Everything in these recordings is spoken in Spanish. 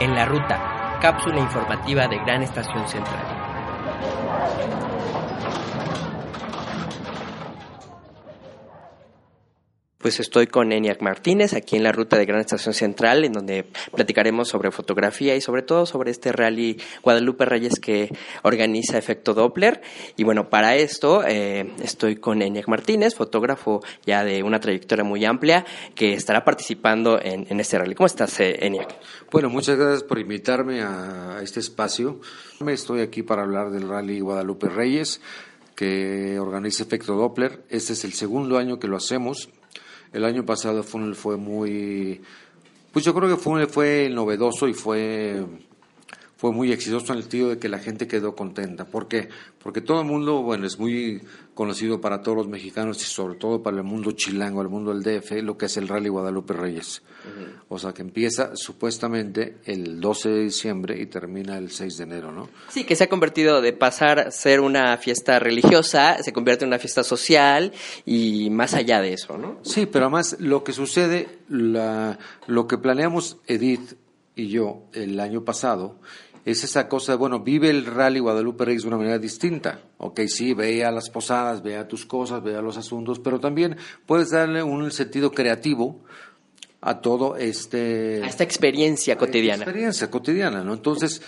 En la ruta, cápsula informativa de Gran Estación Central. Pues estoy con Eniac Martínez aquí en la ruta de Gran Estación Central, en donde platicaremos sobre fotografía y sobre todo sobre este rally Guadalupe Reyes que organiza Efecto Doppler. Y bueno, para esto eh, estoy con Eniac Martínez, fotógrafo ya de una trayectoria muy amplia, que estará participando en, este rally. ¿Cómo estás, eh, Eniac? Bueno, muchas gracias por invitarme a este espacio. Estoy aquí para hablar del rally Guadalupe Reyes que organiza Efecto Doppler. Este es el segundo año que lo hacemos el año pasado fue, fue muy, pues yo creo que fue, fue novedoso y fue, fue muy exitoso en el sentido de que la gente quedó contenta. ¿Por qué? Porque todo el mundo, bueno, es muy conocido para todos los mexicanos y sobre todo para el mundo chilango, el mundo del DF, lo que es el Rally Guadalupe Reyes. O sea, que empieza supuestamente el 12 de diciembre y termina el 6 de enero, ¿no? Sí, que se ha convertido de pasar a ser una fiesta religiosa, se convierte en una fiesta social y más allá de eso, ¿no? Sí, pero además lo que sucede, la, lo que planeamos Edith y yo el año pasado, es esa cosa, bueno, vive el rally Guadalupe Reyes de una manera distinta. Ok, sí, ve a las posadas, ve a tus cosas, ve a los asuntos, pero también puedes darle un sentido creativo a todo este... A esta experiencia cotidiana. experiencia cotidiana, ¿no? Entonces,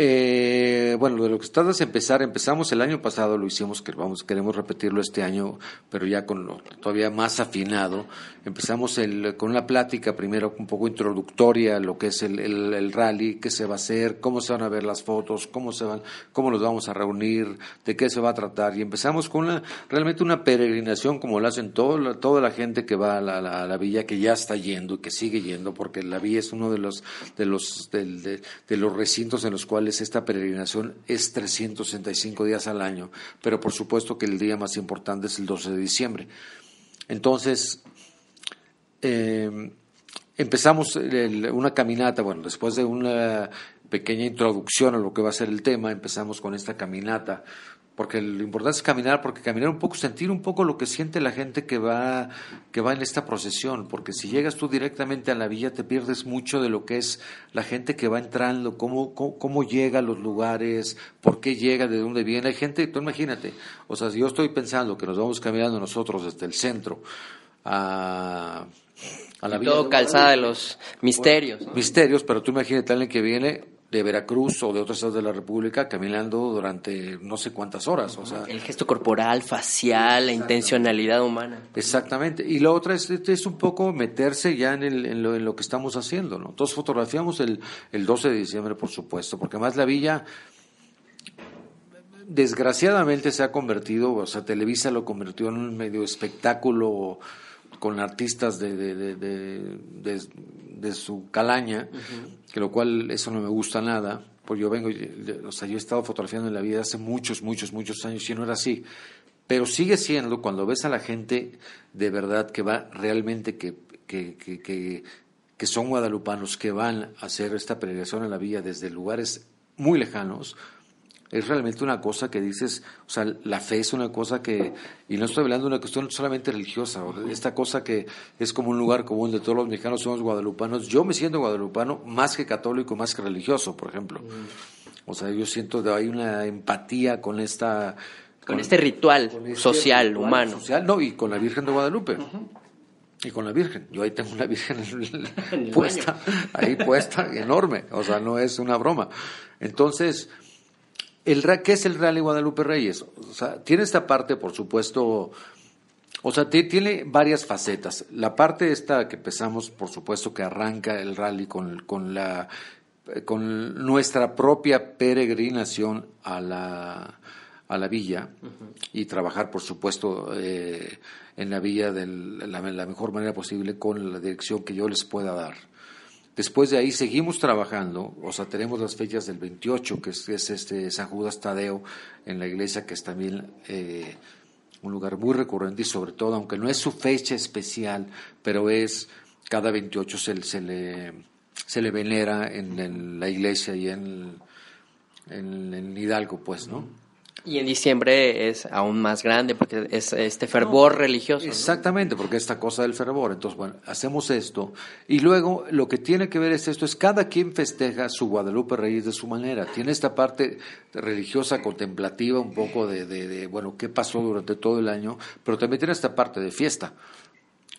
eh, bueno, de lo que estás es empezar, empezamos el año pasado, lo hicimos, que vamos, queremos repetirlo este año, pero ya con lo todavía más afinado. Empezamos el, con una plática primero un poco introductoria, lo que es el, el, rally, qué se va a hacer, cómo se van a ver las fotos, cómo se van, cómo nos vamos a reunir, de qué se va a tratar. Y empezamos con realmente una peregrinación como lo hacen todo, toda la gente que va a la, la, villa, que ya está yendo y que sigue yendo, porque la villa es uno de los, de los, de los recintos en los cuales esta peregrinación es 365 días al año, pero por supuesto que el día más importante es el 12 de diciembre. Entonces, eh, empezamos una caminata, bueno, después de una pequeña introducción a lo que va a ser el tema, empezamos con esta caminata porque lo importante es caminar, porque caminar un poco, sentir un poco lo que siente la gente que va, que va en esta procesión, porque si llegas tú directamente a la villa te pierdes mucho de lo que es la gente que va entrando, cómo, cómo, llega a los lugares, por qué llega, de dónde viene. Hay gente, tú imagínate, o sea, si yo estoy pensando que nos vamos caminando nosotros desde el centro a... A la villa todo calzada de los misterios. misterios, pero tú imagínate alguien que viene de Veracruz o de otros estados de la República caminando durante no sé cuántas horas. O sea, el gesto corporal, facial, la intencionalidad humana. Exactamente. Y la otra es, es un poco meterse ya en, el, en, lo, en lo que estamos haciendo. ¿no? Entonces fotografiamos el, el 12 de diciembre, por supuesto, porque además la villa desgraciadamente se ha convertido, o sea, Televisa lo convirtió en un medio espectáculo con artistas de, de, de, de su calaña, que lo cual eso no me gusta nada, pues yo vengo, o sea, yo he estado fotografiando en la vida hace muchos, muchos, muchos años y no era así. Pero sigue siendo, cuando ves a la gente de verdad que va realmente, que, que, que, que son guadalupanos, que van a hacer esta peregrinación en la villa desde lugares muy lejanos, es realmente una cosa que dices, o sea, la fe es una cosa que, y no estoy hablando de una cuestión solamente religiosa, esta cosa que es como un lugar común de todos los mexicanos somos guadalupanos. Yo me siento guadalupano más que católico, más que religioso, por ejemplo. O sea, yo siento que hay una empatía con esta... Con, este ritual este social, humano. Social, no, y con la Virgen de Guadalupe. Y con la Virgen. Yo ahí tengo una Virgen puesta, ahí puesta, enorme. O sea, no es una broma. Entonces, el, ¿Qué es el Rally Guadalupe Reyes? O sea, tiene esta parte, por supuesto, o sea, tiene varias facetas. La parte esta que empezamos, por supuesto, que arranca el rally con, con, la, con nuestra propia peregrinación a la, a la villa y trabajar, por supuesto, eh, en la villa de la mejor manera posible con la dirección que yo les pueda dar. Después de ahí seguimos trabajando, o sea, tenemos las fechas del 28, que es, este San Judas Tadeo en la iglesia, que es también eh, un lugar muy recurrente y sobre todo, aunque no es su fecha especial, pero es cada 28 se, le, se le venera en, la iglesia y en, en, Hidalgo, pues, ¿no? Y en diciembre es aún más grande porque es este fervor religioso. Exactamente, porque esta cosa del fervor. Entonces, bueno, hacemos esto. Y luego lo que tiene que ver es esto, es cada quien festeja su Guadalupe Reyes de su manera. Tiene esta parte religiosa, contemplativa, un poco de, de bueno, qué pasó durante todo el año, pero también tiene esta parte de fiesta.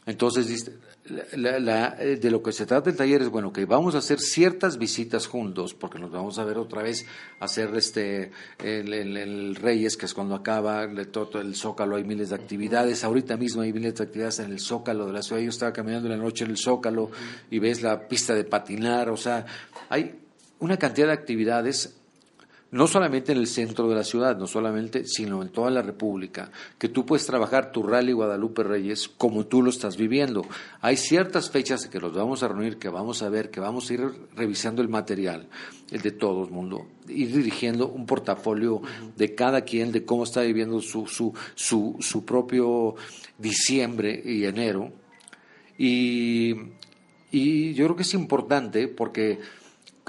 Entonces, eh, de lo que se trata el taller es, bueno, que vamos a hacer ciertas visitas juntos, porque nos vamos a ver otra vez hacer este, el, Reyes, que es cuando acaba el, todo el Zócalo, hay miles de actividades, ahorita mismo hay miles de actividades en el Zócalo de la ciudad, yo estaba caminando la noche en el Zócalo y ves la pista de patinar, o sea, hay una cantidad de actividades no solamente en el centro de la ciudad, no solamente, sino en toda la República, que tú puedes trabajar tu rally Guadalupe Reyes como tú lo estás viviendo. Hay ciertas fechas que los vamos a reunir, que vamos a ver, que vamos a ir revisando el material, el de todo el mundo, ir dirigiendo un portafolio de cada quien, de cómo está viviendo su, su, su, su propio diciembre y enero. Y, y yo creo que es importante porque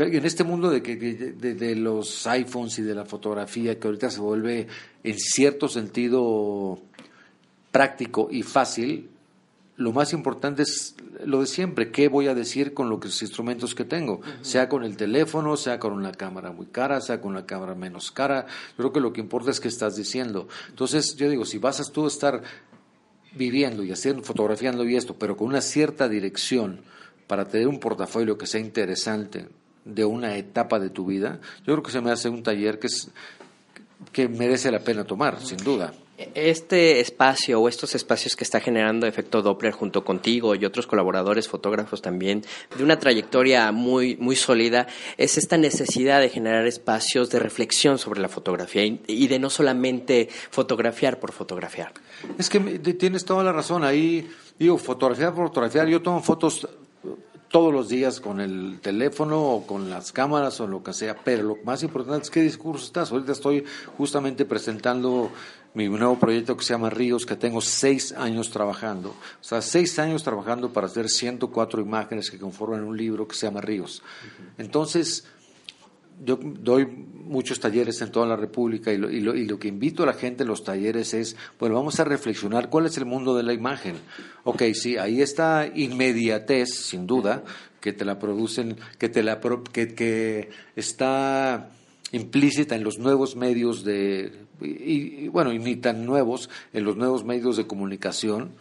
en este mundo de, que, de, los iPhones y de la fotografía, que ahorita se vuelve en cierto sentido práctico y fácil, lo más importante es lo de siempre, qué voy a decir con los instrumentos que tengo, sea con el teléfono, sea con una cámara muy cara, sea con una cámara menos cara, yo creo que lo que importa es qué estás diciendo. Entonces, yo digo, si vas a tú estar viviendo y haciendo, fotografiando y esto, pero con una cierta dirección para tener un portafolio que sea interesante, de una etapa de tu vida, yo creo que se me hace un taller que, es, que merece la pena tomar, sin duda. Este espacio o estos espacios que está generando Efecto Doppler junto contigo y otros colaboradores, fotógrafos también, de una trayectoria muy, muy sólida, es esta necesidad de generar espacios de reflexión sobre la fotografía y de no solamente fotografiar por fotografiar. Es que tienes toda la razón. Ahí, digo, fotografiar por fotografiar. Yo tomo fotos todos los días con el teléfono o con las cámaras o lo que sea, pero lo más importante es qué discurso estás. Ahorita estoy justamente presentando mi nuevo proyecto que se llama Ríos, que tengo seis años trabajando. O sea, seis años trabajando para hacer 104 imágenes que conforman un libro que se llama Ríos. Entonces, yo doy muchos talleres en toda la República y lo, y, lo, y lo, que invito a la gente en los talleres es, bueno, vamos a reflexionar cuál es el mundo de la imagen. Ok, sí, ahí está inmediatez, sin duda, que te la producen, que, te la, que, que está implícita en los nuevos medios de, y, bueno, y nuevos, en los nuevos medios de comunicación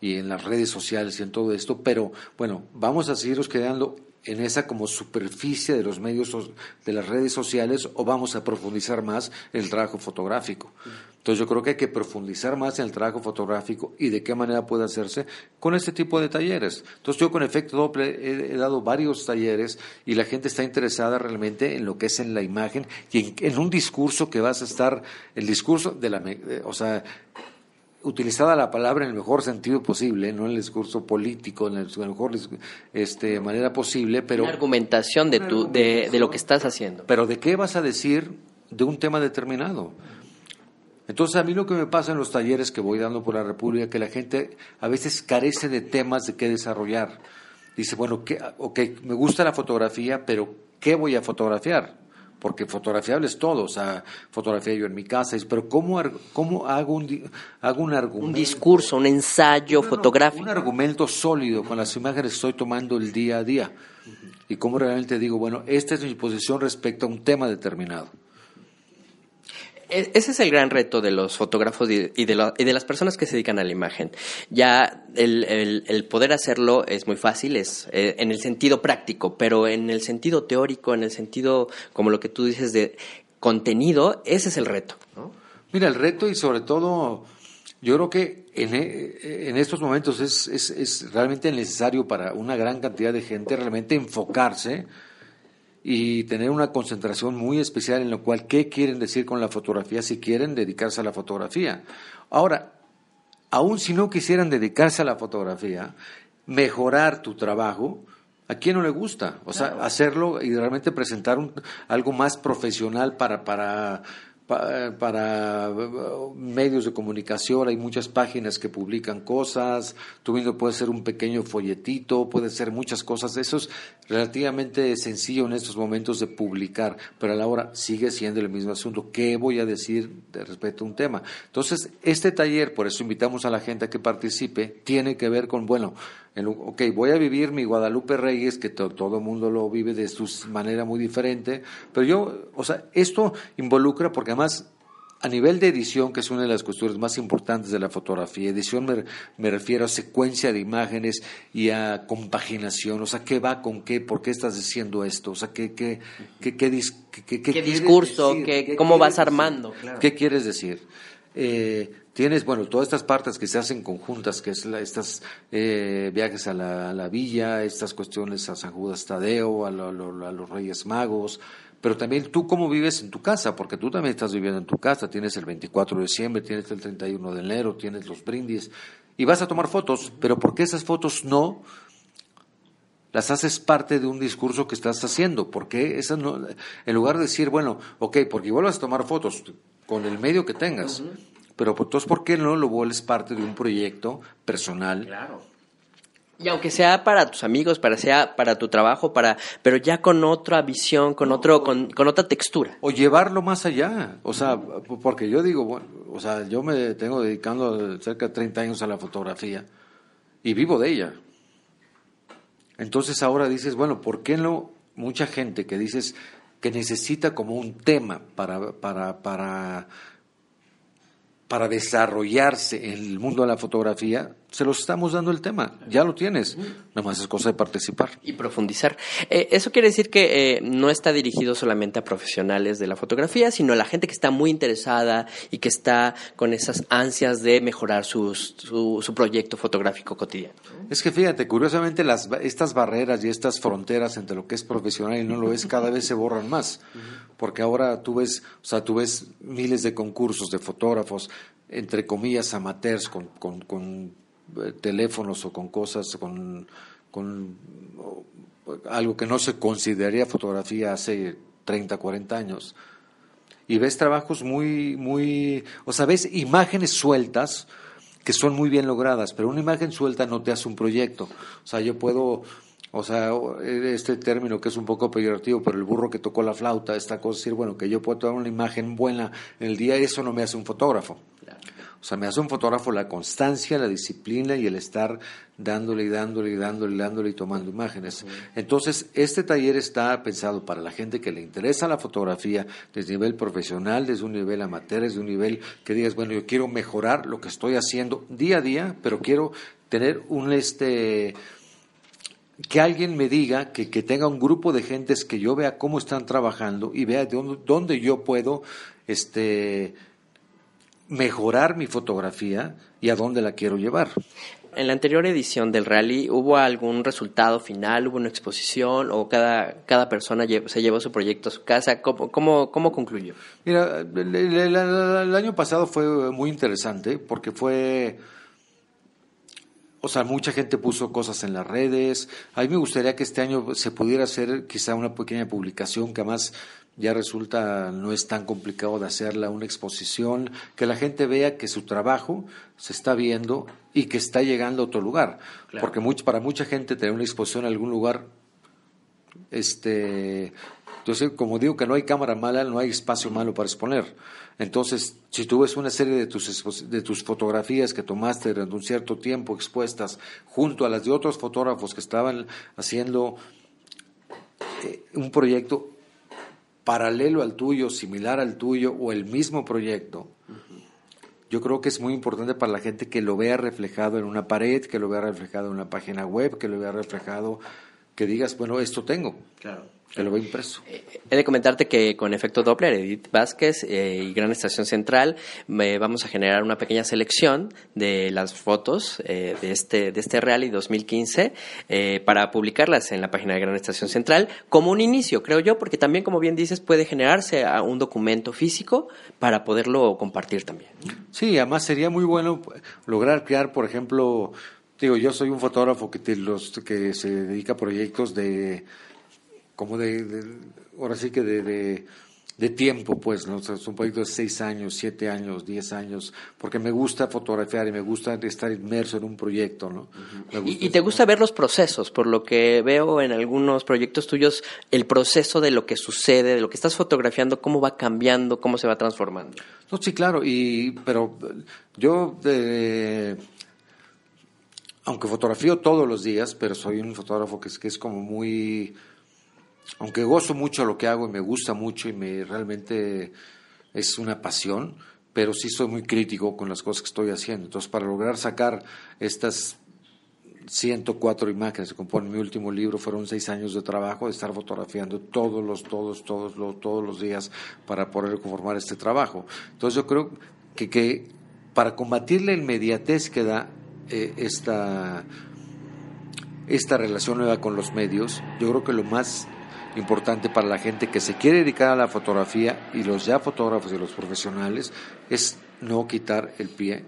y en las redes sociales y en todo esto, pero bueno, vamos a seguirnos quedando en esa como superficie de los medios de las redes sociales o vamos a profundizar más en el trabajo fotográfico. Entonces yo creo que hay que profundizar más en el trabajo fotográfico y de qué manera puede hacerse con este tipo de talleres. Entonces yo con efecto doble he, dado varios talleres y la gente está interesada realmente en lo que es en la imagen y en, un discurso que vas a estar, el discurso de la, o sea, utilizada la palabra en el mejor sentido posible, no en el discurso político, en la mejor este, manera posible, pero... Una argumentación de, tu, de, de, lo que estás haciendo. Pero ¿de qué vas a decir de un tema determinado? Entonces a mí lo que me pasa en los talleres que voy dando por la República, que la gente a veces carece de temas de qué desarrollar. Dice, bueno, ¿qué, ok, me gusta la fotografía, pero ¿qué voy a fotografiar? Porque fotografiable es todo, o sea, fotografía yo en mi casa, pero ¿cómo, cómo hago, un, hago un argumento? Un discurso, un ensayo fotográfico. Un argumento sólido con las imágenes que estoy tomando el día a día. Y cómo realmente digo, bueno, esta es mi posición respecto a un tema determinado. E-, ese es el gran reto de los fotógrafos y de, y de, las personas que se dedican a la imagen. Ya el, poder hacerlo es muy fácil, es eh, en el sentido práctico, pero en el sentido teórico, en el sentido, como lo que tú dices, de contenido, ese es el reto. Mira, el reto y sobre todo, yo creo que en, e, en estos momentos es, realmente necesario para una gran cantidad de gente realmente enfocarse y tener una concentración muy especial en lo cual qué quieren decir con la fotografía si quieren dedicarse a la fotografía. Ahora, aun si no quisieran dedicarse a la fotografía, mejorar tu trabajo, ¿a quién no le gusta? O sea, hacerlo y realmente presentar un, algo más profesional para, para, para uh, medios de comunicación, hay muchas páginas que publican cosas, tú mismo puedes ser un pequeño folletito, puede ser muchas cosas, eso es relativamente sencillo en estos momentos de publicar, pero a la hora sigue siendo el mismo asunto, ¿qué voy a decir de respecto a un tema? Entonces, este taller, por eso invitamos a la gente a que participe, tiene que ver con, bueno, ok, voy a vivir mi Guadalupe Reyes, que todo el mundo lo vive de su manera muy diferente, pero yo, o sea, esto involucra porque además a nivel de edición, que es una de las cuestiones más importantes de la fotografía, edición me, refiero a secuencia de imágenes y a compaginación, o sea, qué va con qué, por qué estás diciendo esto, o sea, qué, qué, qué, qué, discurso, cómo vas armando. ¿Qué quieres decir? Eh, tienes, bueno, todas estas partes que se hacen conjuntas, que es la, estas eh, viajes a la, villa, estas cuestiones a San Judas Tadeo, a, a los Reyes Magos, pero también tú cómo vives en tu casa, porque tú también estás viviendo en tu casa, tienes el 24 de diciembre, tienes el 31 de enero, tienes los brindis, y vas a tomar fotos, pero ¿por qué esas fotos no las haces parte de un discurso que estás haciendo? Porque esas no, en lugar de decir, bueno, ok, porque igual vas a tomar fotos con el medio que tengas, pero entonces, ¿por qué no lo vuelves parte de un proyecto personal? Claro y aunque sea para tus amigos, para sea para tu trabajo, para, pero ya con otra visión, con otro, con, con, otra textura. O llevarlo más allá. O sea, porque yo digo, bueno, o sea, yo me tengo dedicando cerca de 30 años a la fotografía y vivo de ella. Entonces ahora dices, bueno, ¿por qué no mucha gente que dices que necesita como un tema para, para, para para desarrollarse en el mundo de la fotografía, se los estamos dando el tema, ya lo tienes, nada más es cosa de participar. Y profundizar. Eh, eso quiere decir que eh, no está dirigido solamente a profesionales de la fotografía, sino a la gente que está muy interesada y que está con esas ansias de mejorar su, su, proyecto fotográfico cotidiano. Es que fíjate, curiosamente las, estas barreras y estas fronteras entre lo que es profesional y no lo es cada vez se borran más porque ahora tú ves, o sea, tú ves miles de concursos de fotógrafos, entre comillas, amateurs, con, con, teléfonos o con cosas, con, con algo que no se consideraría fotografía hace 30, 40 años. Y ves trabajos muy, muy, o sea, ves imágenes sueltas que son muy bien logradas, pero una imagen suelta no te hace un proyecto. O sea, yo puedo o sea, este término que es un poco peyorativo, pero el burro que tocó la flauta, esta cosa, decir, bueno, que yo puedo tomar una imagen buena en el día, eso no me hace un fotógrafo. O sea, me hace un fotógrafo la constancia, la disciplina y el estar dándole y dándole y dándole y dándole y tomando imágenes. Entonces, este taller está pensado para la gente que le interesa la fotografía desde nivel profesional, desde un nivel amateur, desde un nivel que digas, bueno, yo quiero mejorar lo que estoy haciendo día a día, pero quiero tener un este que alguien me diga, que, que, tenga un grupo de gentes que yo vea cómo están trabajando y vea de dónde, yo puedo este, mejorar mi fotografía y a dónde la quiero llevar. En la anterior edición del rally, ¿hubo algún resultado final? ¿Hubo una exposición? ¿O cada, cada persona se llevó su proyecto a su casa? ¿Cómo, cómo, cómo concluyó? Mira, el año pasado fue muy interesante porque fue o sea, mucha gente puso cosas en las redes. A mí me gustaría que este año se pudiera hacer quizá una pequeña publicación que además ya resulta no es tan complicado de hacerla, una exposición, que la gente vea que su trabajo se está viendo y que está llegando a otro lugar. Porque para mucha gente tener una exposición en algún lugar, este, entonces, como digo que no hay cámara mala, no hay espacio malo para exponer. Entonces, si tú ves una serie de tus, de tus fotografías que tomaste durante un cierto tiempo expuestas junto a las de otros fotógrafos que estaban haciendo eh, un proyecto paralelo al tuyo, similar al tuyo o el mismo proyecto, yo creo que es muy importante para la gente que lo vea reflejado en una pared, que lo vea reflejado en una página web, que lo vea reflejado, que digas, bueno, esto tengo. Claro. Que lo ve impreso. Eh, he de comentarte que con efecto Doppler, Edith Vázquez eh, y Gran Estación Central vamos a generar una pequeña selección de las fotos eh, de este de este Rally 2015 para publicarlas en la página de Gran Estación Central como un inicio, creo yo, porque también, como bien dices, puede generarse un documento físico para poderlo compartir también. Sí, además sería muy bueno lograr crear, por ejemplo, digo, yo soy un fotógrafo que, los, que se dedica a proyectos de como de, ahora sí que de, de tiempo, pues, ¿no? es un proyecto de seis años, siete años, diez años, porque me gusta fotografiar y me gusta estar inmerso en un proyecto, ¿no? y, y, te gusta ver los procesos, por lo que veo en algunos proyectos tuyos, el proceso de lo que sucede, de lo que estás fotografiando, cómo va cambiando, cómo se va transformando. No, sí, claro, y, pero yo, eh, aunque fotografío todos los días, pero soy un fotógrafo que es, que es como muy aunque gozo mucho lo que hago y me gusta mucho y me realmente es una pasión, pero sí soy muy crítico con las cosas que estoy haciendo. Entonces, para lograr sacar estas 104 imágenes que componen mi último libro, fueron seis años de trabajo de estar fotografiando todos los, todos, todos, los, todos los días para poder conformar este trabajo. Entonces, yo creo que, que para combatir la inmediatez que da eh, esta, esta relación nueva con los medios, yo creo que lo más importante para la gente que se quiere dedicar a la fotografía y los ya fotógrafos y los profesionales es no quitar el pie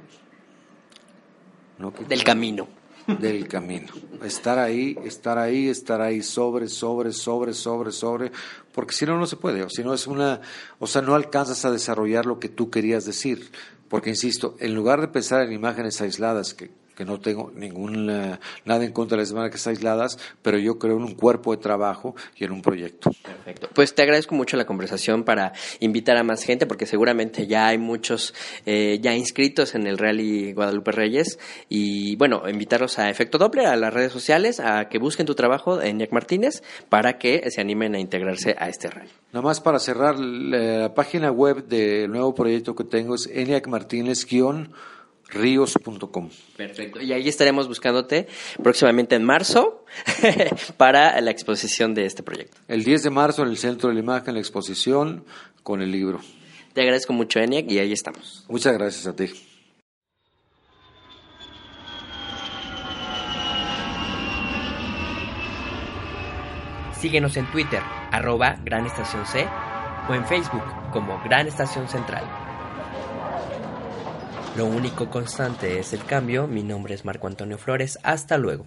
del camino. Del camino. Estar ahí, estar ahí, estar ahí sobre, sobre, sobre, sobre, sobre, porque si no, no se puede. O si no es una, o sea, no alcanzas a desarrollar lo que tú querías decir. Porque, insisto, en lugar de pensar en imágenes aisladas que que no tengo ningún nada en contra de las imágenes aisladas, pero yo creo en un cuerpo de trabajo y en un proyecto. Perfecto. Pues te agradezco mucho la conversación para invitar a más gente, porque seguramente ya hay muchos eh, ya inscritos en el Rally Guadalupe Reyes. Y bueno, invitarlos a Efecto Doppler, a las redes sociales, a que busquen tu trabajo en Nick Martínez para que se animen a integrarse a este rally. Nada más para cerrar, la, página web del nuevo proyecto que tengo es Eniac Martínez ríos.com. Perfecto. Y ahí estaremos buscándote próximamente en marzo para la exposición de este proyecto. El 10 de marzo en el Centro de la Imagen, la exposición con el libro. Te agradezco mucho, Eniac, y ahí estamos. Muchas gracias a ti. Síguenos en Twitter, arroba Gran Estación C, o en Facebook como Gran Estación Central. Lo único constante es el cambio. Mi nombre es Marco Antonio Flores. Hasta luego.